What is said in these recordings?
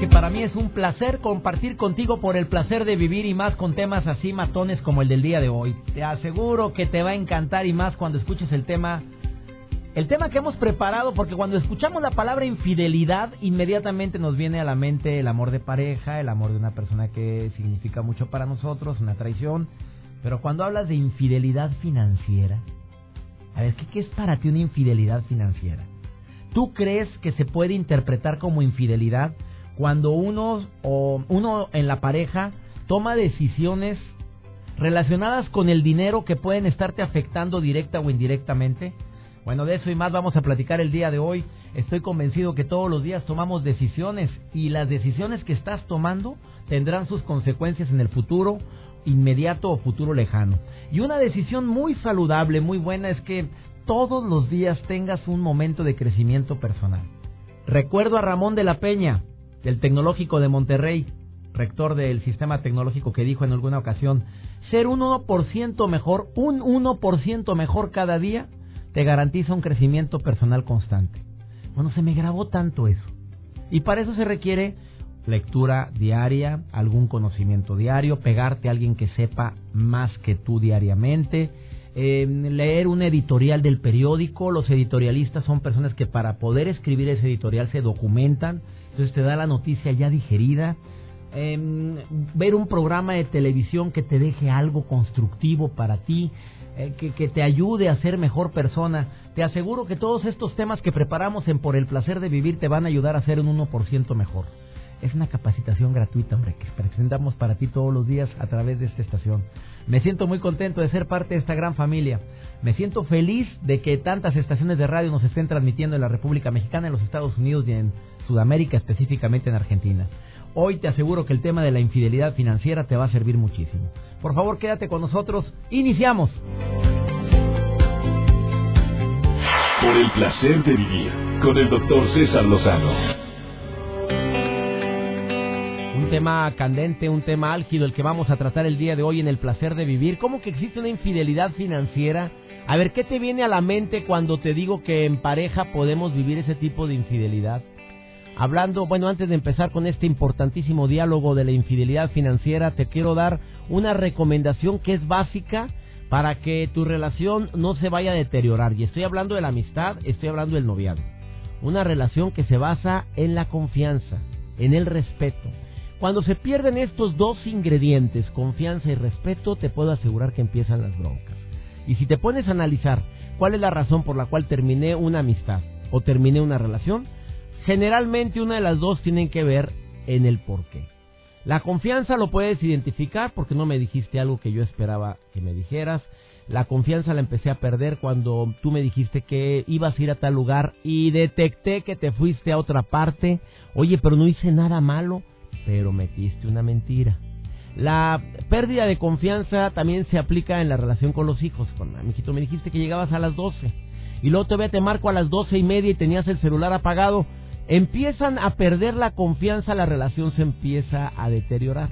Que para mí es un placer compartir contigo por el placer de vivir y más con temas así matones como el del día de hoy. Te aseguro que te va a encantar y más cuando escuches el tema el tema que hemos preparado, porque cuando escuchamos la palabra infidelidad, inmediatamente nos viene a la mente el amor de pareja, el amor de una persona que significa mucho para nosotros, una traición. Pero cuando hablas de infidelidad financiera, a ver, ¿qué, es para ti una infidelidad financiera? ¿Tú crees que se puede interpretar como infidelidad cuando uno o uno en la pareja toma decisiones relacionadas con el dinero que pueden estarte afectando directa o indirectamente? Bueno, de eso y más vamos a platicar el día de hoy. Estoy convencido que todos los días tomamos decisiones y las decisiones que estás tomando tendrán sus consecuencias en el futuro inmediato o futuro lejano. Y una decisión muy saludable, muy buena es que todos los días tengas un momento de crecimiento personal. Recuerdo a Ramón de la Peña, del Tecnológico de Monterrey, rector del sistema tecnológico, que dijo en alguna ocasión, ser un 1% mejor, un 1% mejor cada día te garantiza un crecimiento personal constante. Bueno, se me grabó tanto eso. Y para eso se requiere lectura diaria, algún conocimiento diario, pegarte a alguien que sepa más que tú diariamente, eh, leer un editorial del periódico. Los editorialistas son personas que para poder escribir ese editorial se documentan, entonces te da la noticia ya digerida. Eh, ver un programa de televisión que te deje algo constructivo para ti, eh, que, que, te ayude a ser mejor persona. Te aseguro que todos estos temas que preparamos en Por el Placer de Vivir te van a ayudar a ser un 1% mejor. Es una capacitación gratuita, hombre, que presentamos para ti todos los días a través de esta estación. Me siento muy contento de ser parte de esta gran familia. Me siento feliz de que tantas estaciones de radio nos estén transmitiendo en la República Mexicana, en los Estados Unidos y en Sudamérica, específicamente en Argentina. Hoy te aseguro que el tema de la infidelidad financiera te va a servir muchísimo. Por favor, quédate con nosotros. Iniciamos. Por el placer de vivir con el doctor César Lozano. Un tema candente, un tema álgido, el que vamos a tratar el día de hoy en el placer de vivir. ¿Cómo que existe una infidelidad financiera? A ver, ¿qué te viene a la mente cuando te digo que en pareja podemos vivir ese tipo de infidelidad? Hablando, bueno, antes de empezar con este importantísimo diálogo de la infidelidad financiera, te quiero dar una recomendación que es básica para que tu relación no se vaya a deteriorar. Y estoy hablando de la amistad, estoy hablando del noviado. Una relación que se basa en la confianza, en el respeto. Cuando se pierden estos dos ingredientes, confianza y respeto, te puedo asegurar que empiezan las broncas. Y si te pones a analizar cuál es la razón por la cual terminé una amistad o terminé una relación, generalmente una de las dos tienen que ver en el porqué. La confianza lo puedes identificar porque no me dijiste algo que yo esperaba que me dijeras. La confianza la empecé a perder cuando tú me dijiste que ibas a ir a tal lugar y detecté que te fuiste a otra parte. Oye, pero no hice nada malo, pero metiste una mentira. La pérdida de confianza también se aplica en la relación con los hijos. Con amiguito, me dijiste que llegabas a las 12 y luego todavía te marco a las doce y media y tenías el celular apagado empiezan a perder la confianza, la relación se empieza a deteriorar.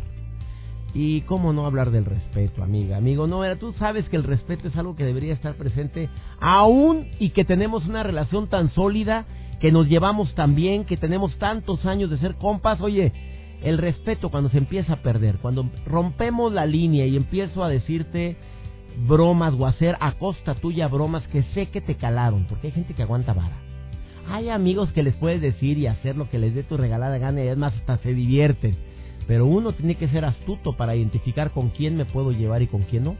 Y cómo no hablar del respeto, amiga, amigo, no, tú sabes que el respeto es algo que debería estar presente aún y que tenemos una relación tan sólida, que nos llevamos tan bien, que tenemos tantos años de ser compas, oye, el respeto cuando se empieza a perder, cuando rompemos la línea y empiezo a decirte bromas o hacer a costa tuya bromas que sé que te calaron, porque hay gente que aguanta vara hay amigos que les puedes decir y hacer lo que les dé tu regalada gana y además hasta se divierten. Pero uno tiene que ser astuto para identificar con quién me puedo llevar y con quién no.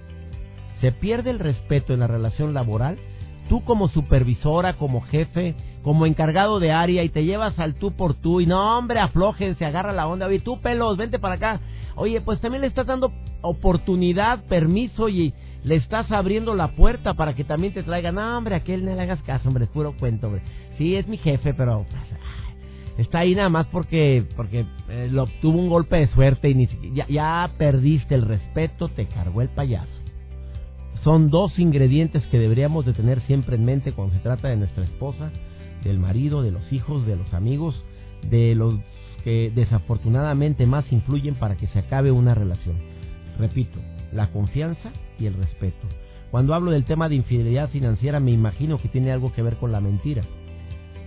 Se pierde el respeto en la relación laboral. Tú como supervisora, como jefe, como encargado de área y te llevas al tú por tú y no, hombre, aflójense, agarra la onda, oye, tú pelos, vente para acá. Oye, pues también le estás dando oportunidad, permiso y le estás abriendo la puerta para que también te traigan, no, hombre, aquel no le hagas caso, hombre, puro cuento, hombre. Sí, es mi jefe, pero está ahí nada más porque porque eh, lo, tuvo un golpe de suerte y ni ya, ya perdiste el respeto, te cargó el payaso. Son dos ingredientes que deberíamos de tener siempre en mente cuando se trata de nuestra esposa, del marido, de los hijos, de los amigos, de los que desafortunadamente más influyen para que se acabe una relación. Repito, la confianza y el respeto. Cuando hablo del tema de infidelidad financiera me imagino que tiene algo que ver con la mentira.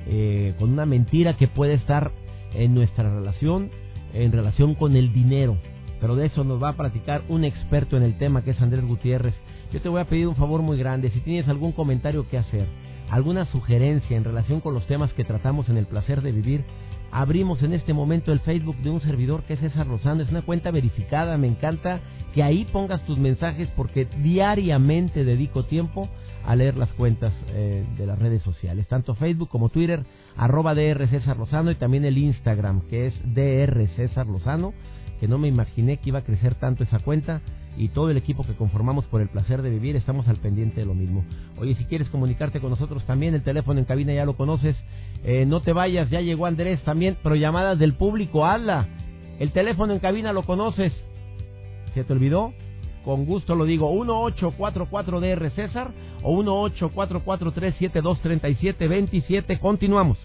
Eh, con una mentira que puede estar en nuestra relación, en relación con el dinero. Pero de eso nos va a platicar un experto en el tema que es Andrés Gutiérrez. Yo te voy a pedir un favor muy grande. Si tienes algún comentario que hacer, alguna sugerencia en relación con los temas que tratamos en el placer de vivir, abrimos en este momento el Facebook de un servidor que es César Rosano. Es una cuenta verificada. Me encanta que ahí pongas tus mensajes porque diariamente dedico tiempo a leer las cuentas eh, de las redes sociales, tanto Facebook como Twitter, arroba DR César Lozano y también el Instagram que es DR César Lozano, que no me imaginé que iba a crecer tanto esa cuenta y todo el equipo que conformamos por el placer de vivir estamos al pendiente de lo mismo. Oye, si quieres comunicarte con nosotros también, el teléfono en cabina ya lo conoces, eh, no te vayas, ya llegó Andrés también, pero llamadas del público, habla. El teléfono en cabina lo conoces. ¿Se te olvidó? Con gusto lo digo, 1844DR César o 18443723723727. Continuamos.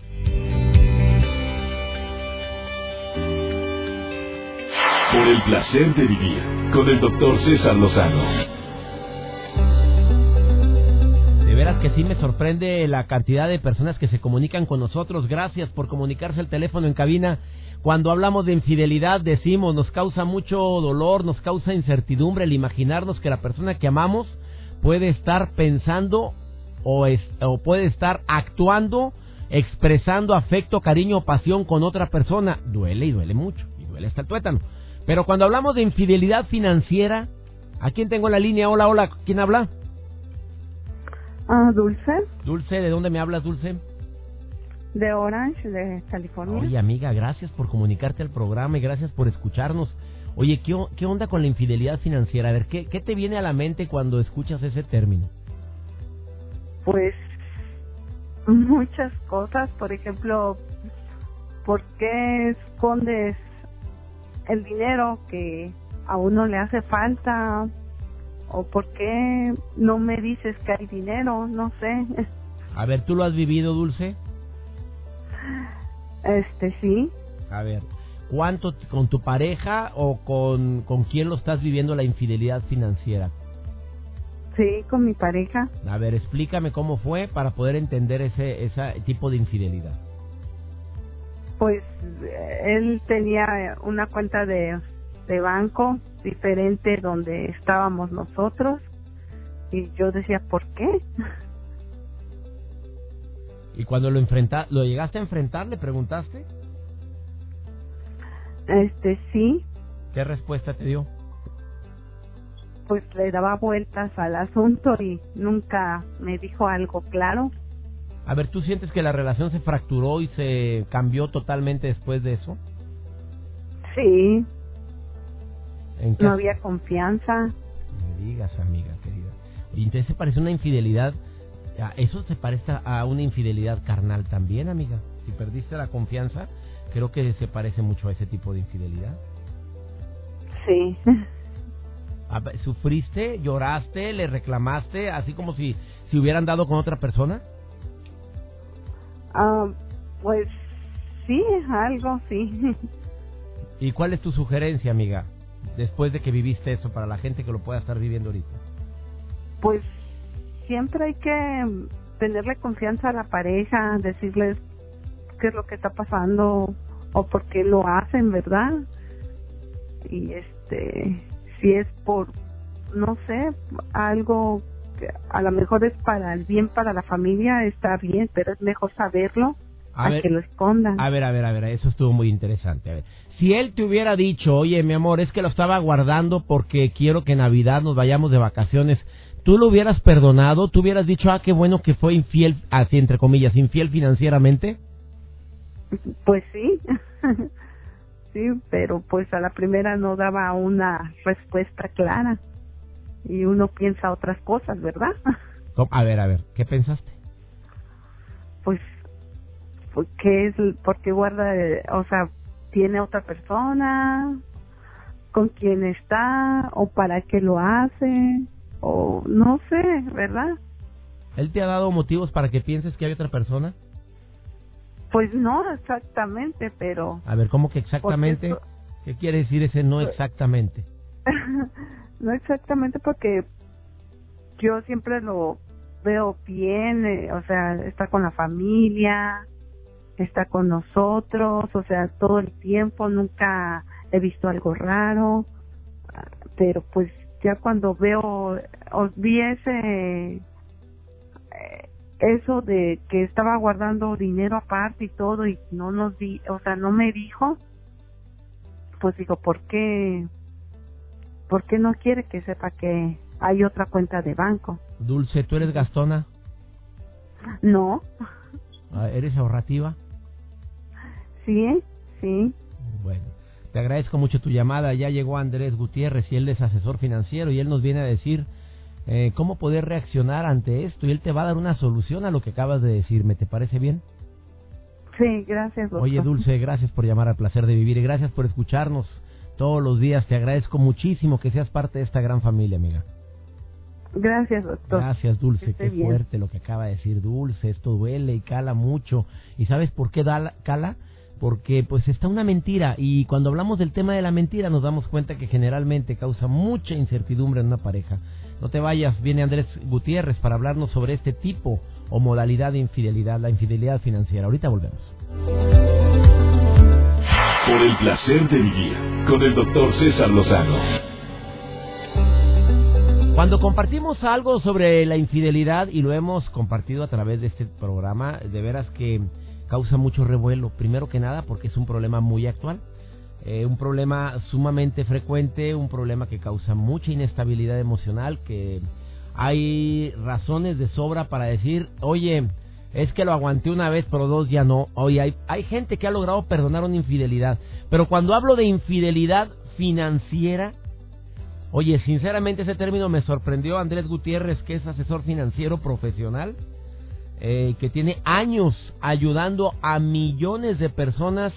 Por el placer de vivir con el doctor César Lozano. De veras que sí me sorprende la cantidad de personas que se comunican con nosotros. Gracias por comunicarse al teléfono en cabina. Cuando hablamos de infidelidad decimos, nos causa mucho dolor, nos causa incertidumbre el imaginarnos que la persona que amamos puede estar pensando o, o puede estar actuando, expresando afecto, cariño o pasión con otra persona. Duele y duele mucho, y duele hasta el tuétano. Pero cuando hablamos de infidelidad financiera, ¿a quién tengo en la línea? Hola, hola, ¿quién habla? Ah, Dulce. Dulce, ¿de dónde me hablas, Dulce? De Orange, de California. Oye, amiga, gracias por comunicarte al programa y gracias por escucharnos. Oye, ¿qué, qué onda con la infidelidad financiera? A ver, ¿qué, ¿qué te viene a la mente cuando escuchas ese término? Pues muchas cosas, por ejemplo, ¿por qué escondes el dinero que a uno le hace falta? ¿O por qué no me dices que hay dinero? No sé. A ver, ¿tú lo has vivido, Dulce? Este, sí. A ver, ¿Cuánto con tu pareja o con, con quién lo estás viviendo la infidelidad financiera? Sí, con mi pareja. A ver, explícame cómo fue para poder entender ese, ese tipo de infidelidad. Pues él tenía una cuenta de, de banco diferente donde estábamos nosotros y yo decía, ¿por qué? ¿Y cuando lo enfrenta, lo llegaste a enfrentar, le preguntaste? Este, sí. ¿Qué respuesta te dio? Pues le daba vueltas al asunto y nunca me dijo algo claro. A ver, ¿tú sientes que la relación se fracturó y se cambió totalmente después de eso? Sí. no había confianza. me digas, amiga querida. Y entonces se parece una infidelidad. Eso se parece a una infidelidad carnal también, amiga. Si perdiste la confianza, creo que se parece mucho a ese tipo de infidelidad. Sí. ¿Sufriste, lloraste, le reclamaste, así como si, si hubieran dado con otra persona? Ah, pues sí, algo, sí. ¿Y cuál es tu sugerencia, amiga, después de que viviste eso, para la gente que lo pueda estar viviendo ahorita? Pues siempre hay que tenerle confianza a la pareja, decirles qué es lo que está pasando o por qué lo hacen, ¿verdad? Y este, si es por, no sé, algo a lo mejor es para el bien para la familia, está bien, pero es mejor saberlo a, que lo escondan. A ver, a ver, a ver, eso estuvo muy interesante. A ver, si él te hubiera dicho, oye, mi amor, es que lo estaba guardando porque quiero que en Navidad nos vayamos de vacaciones, ¿tú lo hubieras perdonado? ¿Tú hubieras dicho, ah, qué bueno que fue infiel, así entre comillas, infiel financieramente? Pues sí, sí, pero pues a la primera no daba una respuesta clara. Y uno piensa otras cosas, ¿verdad? A ver, a ver, ¿qué pensaste? Pues, pues ¿qué es? ¿Por qué guarda, o sea, tiene otra persona? ¿Con quién está? ¿O para qué lo hace? O no sé, ¿verdad? ¿Él te ha dado motivos para que pienses que hay otra persona? Pues no exactamente, pero... A ver, ¿cómo que exactamente? ¿Qué quiere decir ese no pues exactamente? no exactamente porque yo siempre lo veo bien, eh, o sea, está con la familia, está con nosotros, o sea, todo el tiempo, nunca he visto algo raro, pero pues ya cuando veo, vi ese, eh, eso de que estaba guardando dinero aparte y todo y no nos di, o sea, no me dijo, pues digo, ¿por qué? ¿Por qué no quiere que sepa que hay otra cuenta de banco? Dulce, ¿tú eres gastona? No. Ah, ¿Eres ahorrativa? Sí, sí. Bueno, te agradezco mucho tu llamada. Ya llegó Andrés Gutiérrez y él es asesor financiero y él nos viene a decir eh, cómo poder reaccionar ante esto y él te va a dar una solución a lo que acabas de decirme. ¿Te parece bien? Sí, gracias. Oye, Dulce, gracias por llamar al placer de vivir y gracias por escucharnos todos los días. Te agradezco muchísimo que seas parte de esta gran familia, amiga. Gracias, doctor. Gracias, Dulce. Qué fuerte lo que acaba de decir Dulce. Esto duele y cala mucho. ¿Y sabes por qué da, cala? Porque pues está una mentira y cuando hablamos del tema de la mentira nos damos cuenta que generalmente causa mucha incertidumbre en una pareja. No te vayas, viene Andrés Gutiérrez para hablarnos sobre este tipo o modalidad de infidelidad, la infidelidad financiera. Ahorita volvemos. Por el placer de vivir con el doctor César Lozano. Cuando compartimos algo sobre la infidelidad y lo hemos compartido a través de este programa, de veras que causa mucho revuelo. Primero que nada porque es un problema muy actual, eh, un problema sumamente frecuente, un problema que causa mucha inestabilidad emocional, que hay razones de sobra para decir, oye, es que lo aguanté una vez, pero dos ya no. Oye, hay, hay gente que ha logrado perdonar una infidelidad, pero cuando hablo de infidelidad financiera, oye, sinceramente ese término me sorprendió. Andrés Gutiérrez, que es asesor financiero profesional, eh, que tiene años ayudando a millones de personas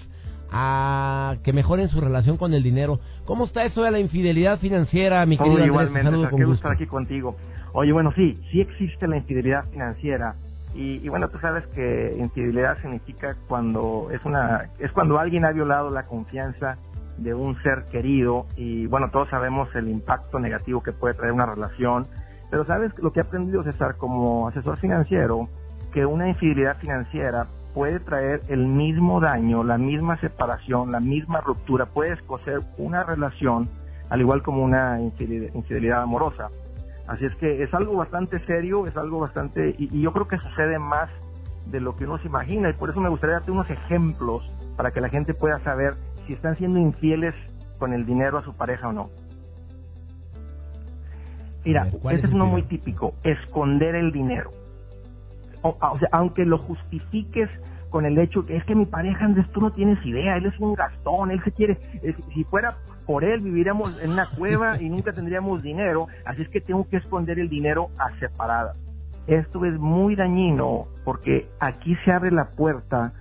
a que mejoren su relación con el dinero. ¿Cómo está eso de la infidelidad financiera, mi querido Andrés? Igualmente, qué gusto estar aquí contigo. Oye, bueno, sí, sí existe la infidelidad financiera. Y, bueno, tú sabes que infidelidad significa cuando es una es cuando alguien ha violado la confianza de un ser querido y bueno, todos sabemos el impacto negativo que puede traer una relación, pero sabes lo que he aprendido César como asesor financiero, que una infidelidad financiera puede traer el mismo daño, la misma separación, la misma ruptura, puede escocer una relación al igual como una infidelidad amorosa. Así es que es algo bastante serio, es algo bastante, y, yo creo que sucede más de lo que uno se imagina, y por eso me gustaría darte unos ejemplos para que la gente pueda saber si están siendo infieles con el dinero a su pareja o no. Mira, este es uno muy típico, esconder el dinero. O, o, sea, aunque lo justifiques con el hecho que es que mi pareja Andrés, tú no tienes idea, él es un gastón, él se quiere, eh, si fuera por él viviríamos en una cueva y nunca tendríamos dinero, así es que tengo que esconder el dinero a separadas. Esto es muy dañino porque aquí se abre la puerta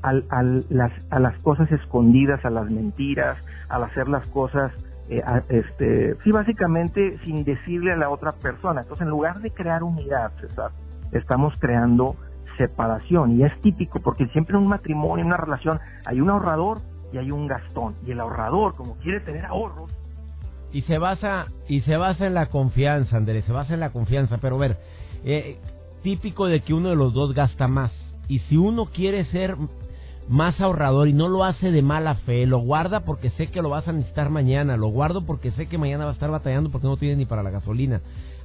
a, las, a las cosas escondidas, a las mentiras, al hacer las cosas, eh, este, sí, básicamente sin decirle a la otra persona. Entonces, en lugar de crear unidad, César, estamos creando separación y es típico porque siempre en un matrimonio, en una relación, hay un ahorrador y hay un gastón. Y el ahorrador, como quiere tener ahorros. Y se basa, y se basa en la confianza, Andrés, se basa en la confianza. Pero ver, eh, típico de que uno de los dos gasta más. Y si uno quiere ser más ahorrador y no lo hace de mala fe, lo guarda porque sé que lo vas a necesitar mañana, lo guardo porque sé que mañana va a estar batallando porque no tiene ni para la gasolina.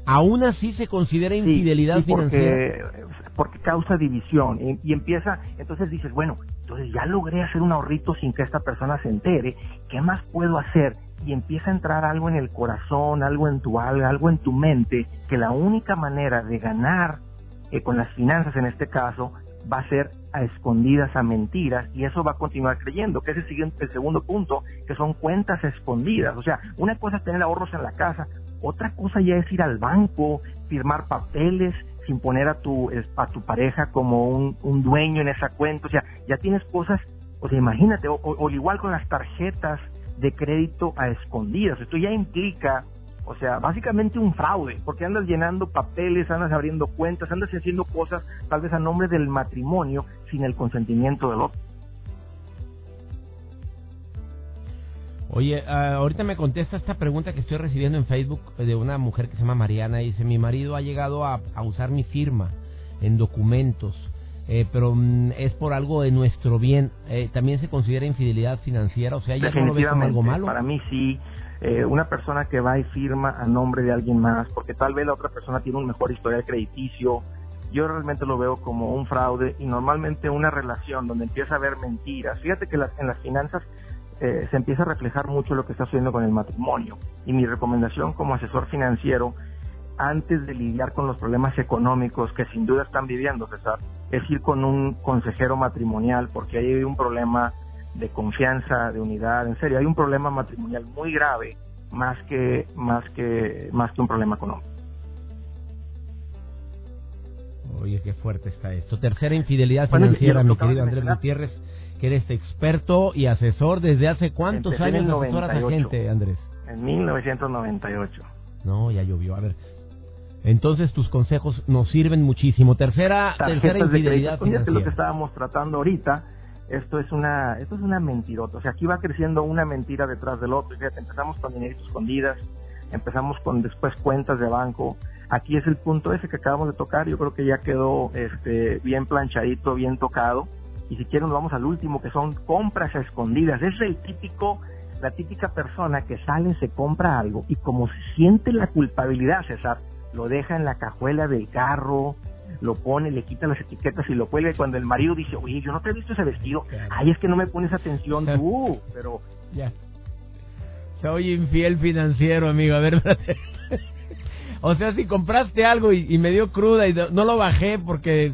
Aún así se considera infidelidad financiera. Porque, causa división y, y, empieza, entonces dices, bueno, entonces ya logré hacer un ahorrito sin que esta persona se entere, ¿qué más puedo hacer? Y empieza a entrar algo en el corazón, algo en tu alma, algo en tu mente, que la única manera de ganar eh, con las finanzas en este caso va a ser a escondidas, a mentiras, y eso va a continuar creyendo, que es el, siguiente, el segundo punto, que son cuentas escondidas. O sea, una cosa es tener ahorros en la casa, Otra cosa ya es ir al banco, firmar papeles sin poner a tu, a tu pareja como un, un dueño en esa cuenta. O sea, ya tienes cosas, o sea, imagínate, o, o, igual con las tarjetas de crédito a escondidas. Esto ya implica, o sea, básicamente un fraude, porque andas llenando papeles, andas abriendo cuentas, andas haciendo cosas tal vez a nombre del matrimonio sin el consentimiento del otro. Oye, ah, ahorita me contesta esta pregunta que estoy recibiendo en Facebook de una mujer que se llama Mariana. Dice, mi marido ha llegado a, usar mi firma en documentos, eh, pero mm, es por algo de nuestro bien. Eh, ¿También se considera infidelidad financiera? O sea, ¿ya no lo ve como algo malo? Para mí sí. Eh, una persona que va y firma a nombre de alguien más, porque tal vez la otra persona tiene un mejor historial crediticio, yo realmente lo veo como un fraude y normalmente una relación donde empieza a haber mentiras. Fíjate que en las finanzas eh, se empieza a reflejar mucho lo que está sucediendo con el matrimonio. Y mi recomendación como asesor financiero, antes de lidiar con los problemas económicos que sin duda están viviendo, César, es ir con un consejero matrimonial, porque ahí hay un problema de confianza, de unidad, en serio, hay un problema matrimonial muy grave más que más que más que un problema económico. Oye, qué fuerte está esto. Tercera infidelidad financiera, mi querido Andrés Gutiérrez que eres experto y asesor desde hace cuántos años asesoras a gente, Andrés. En 1998. No, ya llovió. A ver. Entonces tus consejos nos sirven muchísimo. Tercera, tercera infidelidad financiera. Es lo que estábamos tratando ahorita. Esto es una, esto es una mentirota. O sea, aquí va creciendo una mentira detrás del otro. Fíjate, empezamos con dineritos escondidas, empezamos con después cuentas de banco. Aquí es el punto ese que acabamos de tocar. Yo creo que ya quedó este, bien planchadito, bien tocado y si quieren nos vamos al último, que son compras escondidas. Es el típico, la típica persona que sale, se compra algo y como siente la culpabilidad, César, lo deja en la cajuela del carro, lo pone, le quita las etiquetas y lo cuelga. Y cuando el marido dice, oye, yo no te he visto ese vestido, ay, es que no me pones atención tú, pero... Ya. Soy infiel financiero, amigo. A ver, o sea, si compraste algo y, y me dio cruda y no lo bajé porque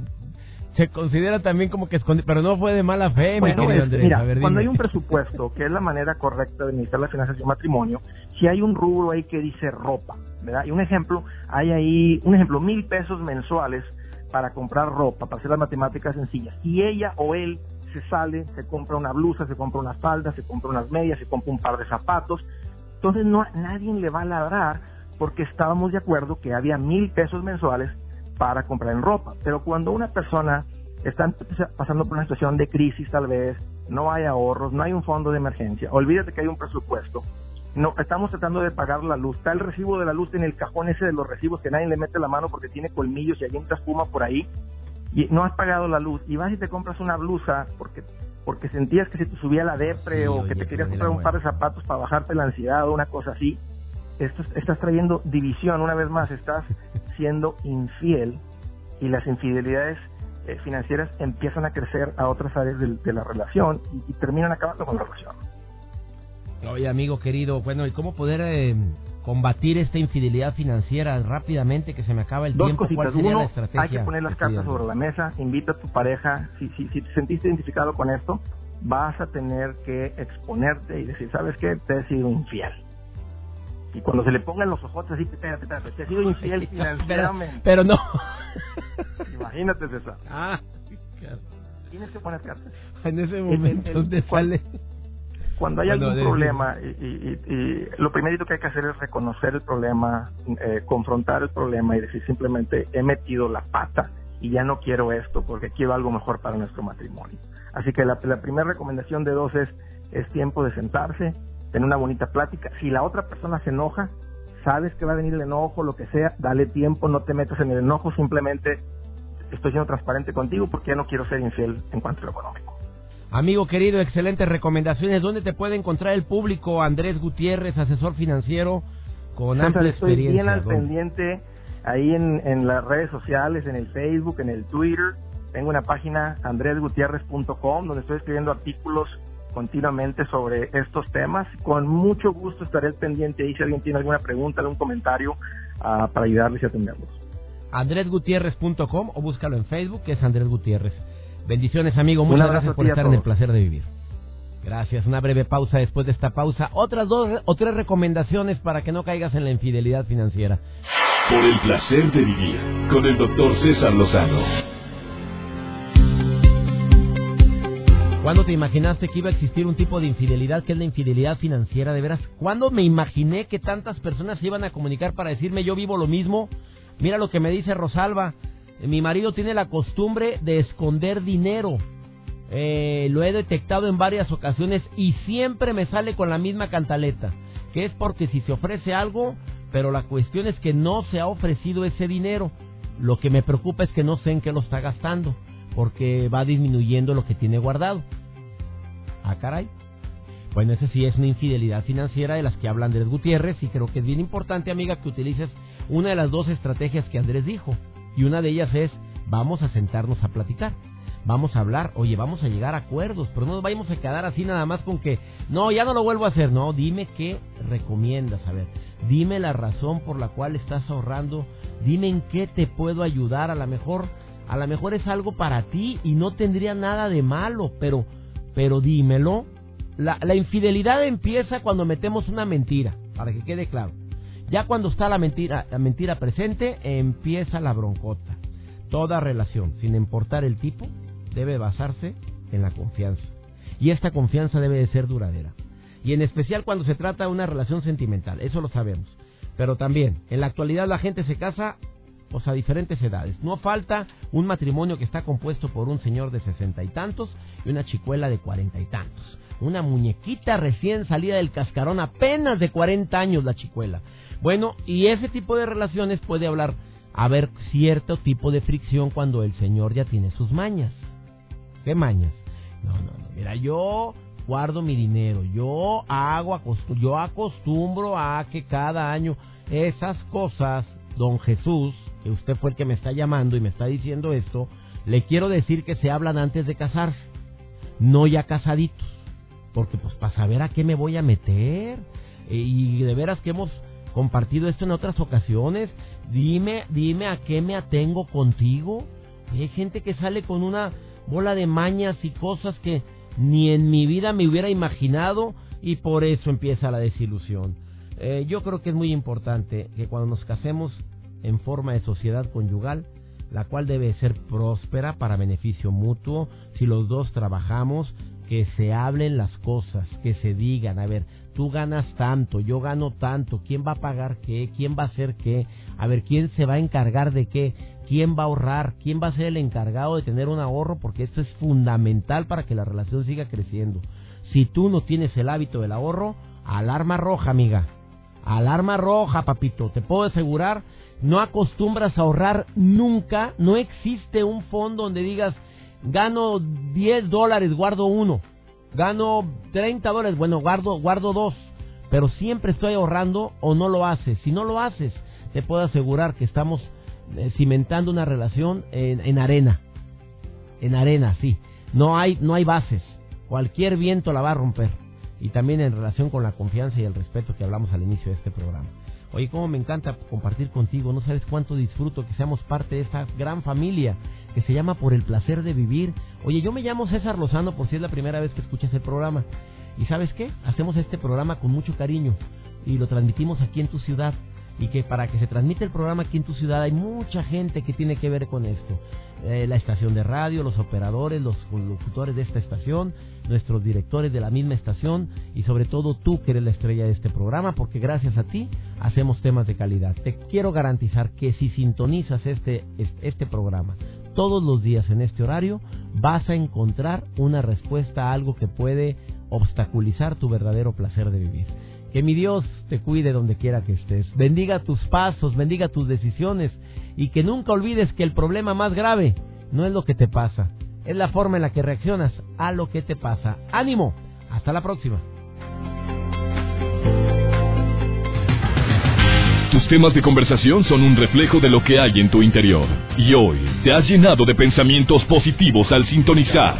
se considera también como que esconde, pero no fue de mala fe, bueno, Mira, cuando hay un presupuesto, que es la manera correcta de administrar las finanzas de un matrimonio, si hay un rubro ahí que dice ropa, ¿verdad? Y un ejemplo, hay ahí, un ejemplo, mil pesos mensuales para comprar ropa, para hacer las matemáticas sencillas. Y ella o él se sale, se compra una blusa, se compra una falda, se compra unas medias, se compra un par de zapatos. Entonces no, nadie le va a ladrar porque estábamos de acuerdo que había mil pesos mensuales para comprar en ropa. Pero cuando una persona está pasando por una situación de crisis tal vez, no hay ahorros, no hay un fondo de emergencia, olvídate que hay un presupuesto. No, estamos tratando de pagar la luz. Está el recibo de la luz en el cajón ese de los recibos que nadie le mete la mano porque tiene colmillos y hay una espuma por ahí. Y no has pagado la luz. Y vas y te compras una blusa porque porque sentías que se te subía la depre o que te querías comprar un par de zapatos para bajarte la ansiedad o una cosa así esto, estás trayendo división, una vez más, estás siendo infiel y las infidelidades eh, financieras empiezan a crecer a otras áreas de, la relación y, terminan acabando con la relación. Oye, amigo querido, bueno, ¿y cómo poder eh, combatir esta infidelidad financiera rápidamente que se me acaba el Dos tiempo? Cositas. Uno, hay que poner las cartas sobre la mesa, invita a tu pareja, si, si, si te sentiste identificado con esto, vas a tener que exponerte y decir, ¿sabes qué? Te he sido infiel y cuando se le pongan los ojos así, espérate, espérate, te ha sido infiel financieramente. Pero, no. Imagínate, César. Ah, Tienes que poner cartas. En ese momento, ¿dónde sale? Cuando hay algún problema, y, y, y, lo primerito que hay que hacer es reconocer el problema, eh, confrontar el problema y decir simplemente he metido la pata y ya no quiero esto porque quiero algo mejor para nuestro matrimonio. Así que la, la primera recomendación de dos es, es tiempo de sentarse, tener una bonita plática. Si la otra persona se enoja, sabes que va a venir el enojo, lo que sea, dale tiempo, no te metas en el enojo, simplemente estoy siendo transparente contigo porque ya no quiero ser infiel en cuanto a lo económico. Amigo querido, excelentes recomendaciones. ¿Dónde te puede encontrar el público? Andrés Gutiérrez, asesor financiero con amplia experiencia. Estoy bien al pendiente ahí en, en las redes sociales, en el Facebook, en el Twitter. Tengo una página andresgutierrez.com donde estoy escribiendo artículos continuamente sobre estos temas. Con mucho gusto estaré pendiente ahí si alguien tiene alguna pregunta, algún comentario uh, para ayudarles y atenderlos. AndrésGutierrez.com o búscalo en Facebook, que es Andrés Gutiérrez. Bendiciones, amigo. Muchas gracias por estar en el placer de vivir. Gracias. Una breve pausa después de esta pausa. Otras dos o tres recomendaciones para que no caigas en la infidelidad financiera. Por el placer de vivir con el doctor César Lozano. ¿Cuándo te imaginaste que iba a existir un tipo de infidelidad que es la infidelidad financiera? De veras, ¿cuándo me imaginé que tantas personas se iban a comunicar para decirme yo vivo lo mismo? Mira lo que me dice Rosalba. Mi marido tiene la costumbre de esconder dinero. Eh, lo he detectado en varias ocasiones y siempre me sale con la misma cantaleta, que es porque si se ofrece algo, pero la cuestión es que no se ha ofrecido ese dinero. Lo que me preocupa es que no sé en qué lo está gastando, porque va disminuyendo lo que tiene guardado. Ah, caray. Bueno, ese sí es una infidelidad financiera de las que habla Andrés Gutiérrez y creo que es bien importante, amiga, que utilices una de las dos estrategias que Andrés dijo. Y una de ellas es, vamos a sentarnos a platicar vamos a hablar, oye, vamos a llegar a acuerdos, pero no nos vayamos a quedar así nada más con que, no, ya no lo vuelvo a hacer, no, dime qué recomiendas, a ver, dime la razón por la cual estás ahorrando, dime en qué te puedo ayudar, a lo mejor, a lo mejor es algo para ti y no tendría nada de malo, pero, pero dímelo. La, la infidelidad empieza cuando metemos una mentira, para que quede claro. Ya cuando está la mentira, la mentira presente, empieza la broncota. Toda relación, sin importar el tipo, debe basarse en la confianza. Y esta confianza debe de ser duradera. Y en especial cuando se trata de una relación sentimental, eso lo sabemos. Pero también, en la actualidad la gente se casa pues, a diferentes edades. No falta un matrimonio que está compuesto por un señor de sesenta y tantos y una chicuela de cuarenta y tantos. Una muñequita recién salida del cascarón, apenas de cuarenta años la chicuela. Bueno, y ese tipo de relaciones puede hablar, haber cierto tipo de fricción cuando el señor ya tiene sus mañas. ¿Qué mañas? No, no, no. Mira, yo guardo mi dinero. Yo hago, yo acostumbro a que cada año esas cosas, don Jesús, usted fue el que me está llamando y me está diciendo esto, le quiero decir que se hablan antes de casarse, no ya casaditos. Porque pues para saber a qué me voy a meter. Eh, y de veras que hemos compartido esto en otras ocasiones. Dime, dime a qué me atengo contigo. hay gente que sale con una bola de mañas y cosas que ni en mi vida me hubiera imaginado y por eso empieza la desilusión. Eh, yo creo que es muy importante que cuando nos casemos en forma de sociedad conyugal, la cual debe ser próspera para beneficio mutuo, si los dos trabajamos, que se hablen las cosas, que se digan, a ver, tú ganas tanto, yo gano tanto, ¿quién va a pagar qué? ¿Quién va a hacer qué? A ver, ¿quién se va a encargar de qué? quién va a ahorrar, quién va a ser el encargado de tener un ahorro, porque esto es fundamental para que la relación siga creciendo. Si tú no tienes el hábito del ahorro, alarma roja, amiga. Alarma roja, papito. Te puedo asegurar, no acostumbras a ahorrar nunca. No existe un fondo donde digas, gano 10 dólares, guardo uno. Gano 30 dólares, bueno, guardo, guardo dos. Pero siempre estoy ahorrando o no lo haces. Si no lo haces, te puedo asegurar que estamos eh, cimentando una relación en, en, arena. En arena, sí. No hay, no hay bases. Cualquier viento la va a romper. Y también en relación con la confianza y el respeto que hablamos al inicio de este programa. Oye, cómo me encanta compartir contigo. No sabes cuánto disfruto que seamos parte de esta gran familia que se llama Por el placer de vivir. Oye, yo me llamo César Lozano por si es la primera vez que escuchas el programa. ¿Y sabes qué? Hacemos este programa con mucho cariño y lo transmitimos aquí en tu ciudad y que para que se transmita el programa aquí en tu ciudad hay mucha gente que tiene que ver con esto. Eh, la estación de radio, los operadores, los locutores de esta estación, nuestros directores de la misma estación y sobre todo tú que eres la estrella de este programa porque gracias a ti hacemos temas de calidad. Te quiero garantizar que si sintonizas este, este programa todos los días en este horario, vas a encontrar una respuesta a algo que puede obstaculizar tu verdadero placer de vivir. Que mi Dios te cuide donde quiera que estés. Bendiga tus pasos, bendiga tus decisiones y que nunca olvides que el problema más grave no es lo que te pasa, es la forma en la que reaccionas a lo que te pasa. Ánimo, hasta la próxima. Tus temas de conversación son un reflejo de lo que hay en tu interior y hoy te has llenado de pensamientos positivos al sintonizar